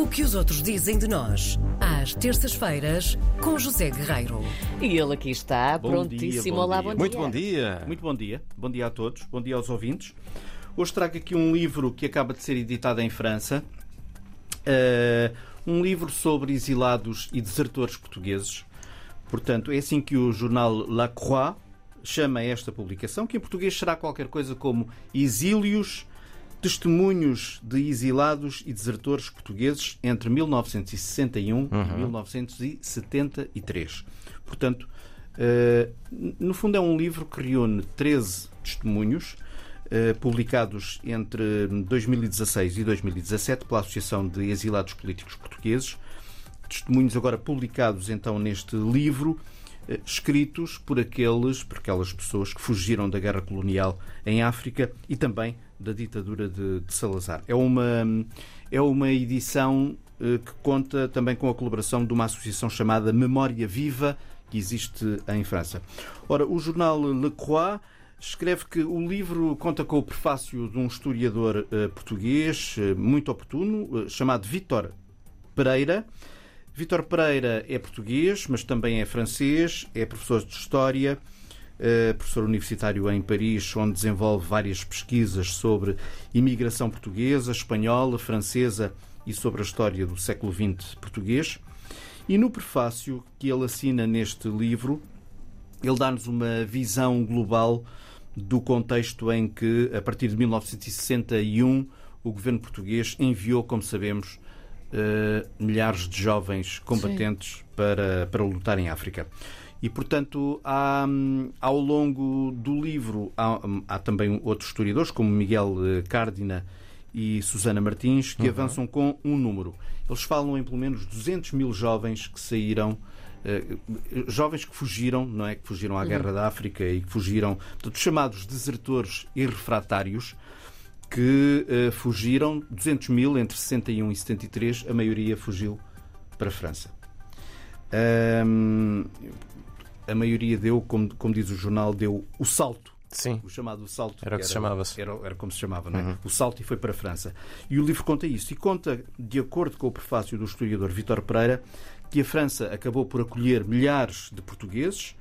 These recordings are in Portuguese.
O que os outros dizem de nós, às terças-feiras, com José Guerreiro. E ele aqui está, Bom prontíssimo. dia, bom Olá, dia. bom dia. Muito bom dia. Muito bom dia. Bom dia a todos. Bom dia aos ouvintes. Hoje trago aqui um livro que acaba de ser editado em França. Eh, um livro sobre exilados e desertores portugueses. Portanto, é assim que o jornal La Croix chama esta publicação, que em português será qualquer coisa como Exílios, Testemunhos de Exilados e Desertores Portugueses entre 1961 e 1973. Portanto, eh, no fundo é um livro que reúne 13 testemunhos eh, publicados entre 2016 e 2017 pela Associação de Exilados Políticos Portugueses. Testemunhos agora publicados então neste livro, eh, escritos por aqueles, por aquelas pessoas que fugiram da guerra colonial em África e também da ditadura de, de Salazar. É uma, é uma edição eh, que conta também com a colaboração de uma associação chamada Memória Viva, que existe em França. Ora, o jornal Le Croix escreve que o livro conta com o prefácio de um historiador eh, português eh, muito oportuno, chamado Vítor Pereira. Vítor Pereira é português, mas também é francês, é professor de História, professor universitário em Paris, onde desenvolve várias pesquisas sobre imigração portuguesa, espanhola, francesa e sobre a história do século XX português. E no prefácio que ele assina neste livro, ele dá-nos uma visão global do contexto em que, a partir de 1961, o governo português enviou, como sabemos, eh, milhares de jovens combatentes para, para lutar em África. E, portanto, há, hum, ao longo do livro, há, hum, há também outros historiadores, como Miguel eh, Cárdina e Susana Martins, que avançam com um número. Eles falam em pelo menos 200 mil jovens que saíram eh, jovens que fugiram, não é? Que fugiram à Guerra da África e que fugiram, portanto, chamados desertores e refratários, que eh, fugiram, 200 mil entre 61 e 73, a maioria fugiu para a França. Ahm, a maioria deu, como, como diz o jornal, deu o salto Sim. o chamado salto. Era o que se chamava. Era, era como se chamava, não é? O salto e foi para a França. E o livro conta isso. E conta, de acordo com o prefácio do historiador Vítor Pereira, que a França acabou por acolher milhares de portugueses,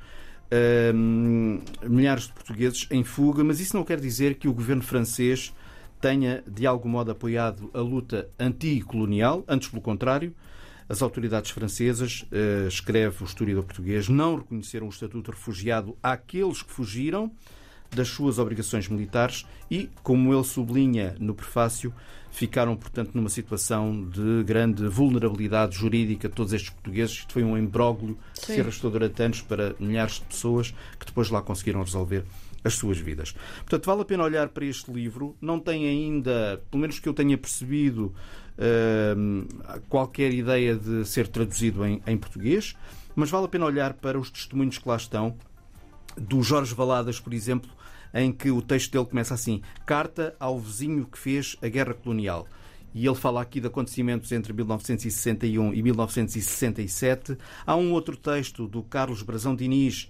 hum, milhares de portugueses em fuga, mas isso não quer dizer que o governo francês tenha, de algum modo, apoiado a luta anticolonial, antes pelo contrário. As autoridades francesas, eh, escreve o historiador português, não reconheceram o estatuto de refugiado àqueles que fugiram das suas obrigações militares e, como ele sublinha no prefácio, ficaram, portanto, numa situação de grande vulnerabilidade jurídica todos estes portugueses. Isto foi um imbróglio que se arrastou durante anos para milhares de pessoas que depois lá conseguiram resolver as suas vidas. Portanto, vale a pena olhar para este livro. Não tem ainda, pelo menos que eu tenha percebido, hum, qualquer ideia de ser traduzido em, em português, mas vale a pena olhar para os testemunhos que lá estão do Jorge Valadas, por exemplo, em que o texto dele começa assim: Carta ao vizinho que fez a guerra colonial. E ele fala aqui de acontecimentos entre 1961 e 1967. Há um outro texto do Carlos Brazão Diniz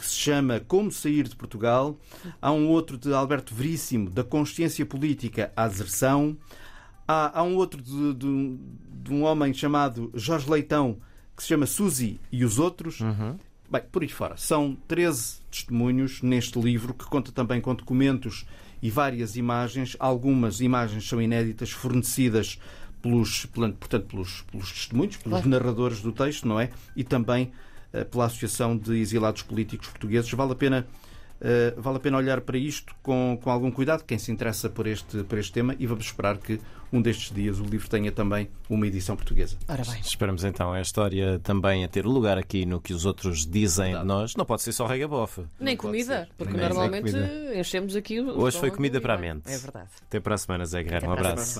que se chama Como Sair de Portugal. Há um outro de Alberto Veríssimo, Da Consciência Política à Deserção. Há, há um outro de, de- de um homem chamado Jorge Leitão que se chama Suzy e os Outros. Bem, por aí fora. São 13 testemunhos neste livro que conta também com documentos e várias imagens. Algumas imagens são inéditas, fornecidas pelos, portanto, pelos, pelos testemunhos, pelos narradores do texto, não é? E também pela Associação de Exilados Políticos Portugueses. Vale a pena, eh, vale a pena olhar para isto com, com algum cuidado, quem se interessa por este, por este tema, e vamos esperar que um destes dias o livro tenha também uma edição portuguesa. Ora bem. Esperamos então a história também a ter lugar aqui no que os outros dizem de Verdade. nós. Não pode ser só regabofa. Nem comida, ser. porque Nem normalmente comida. enchemos aqui o Hoje foi comida para a mente. É verdade. Até para a semana, Zé Guerreiro. Um Até para a abraço. semana.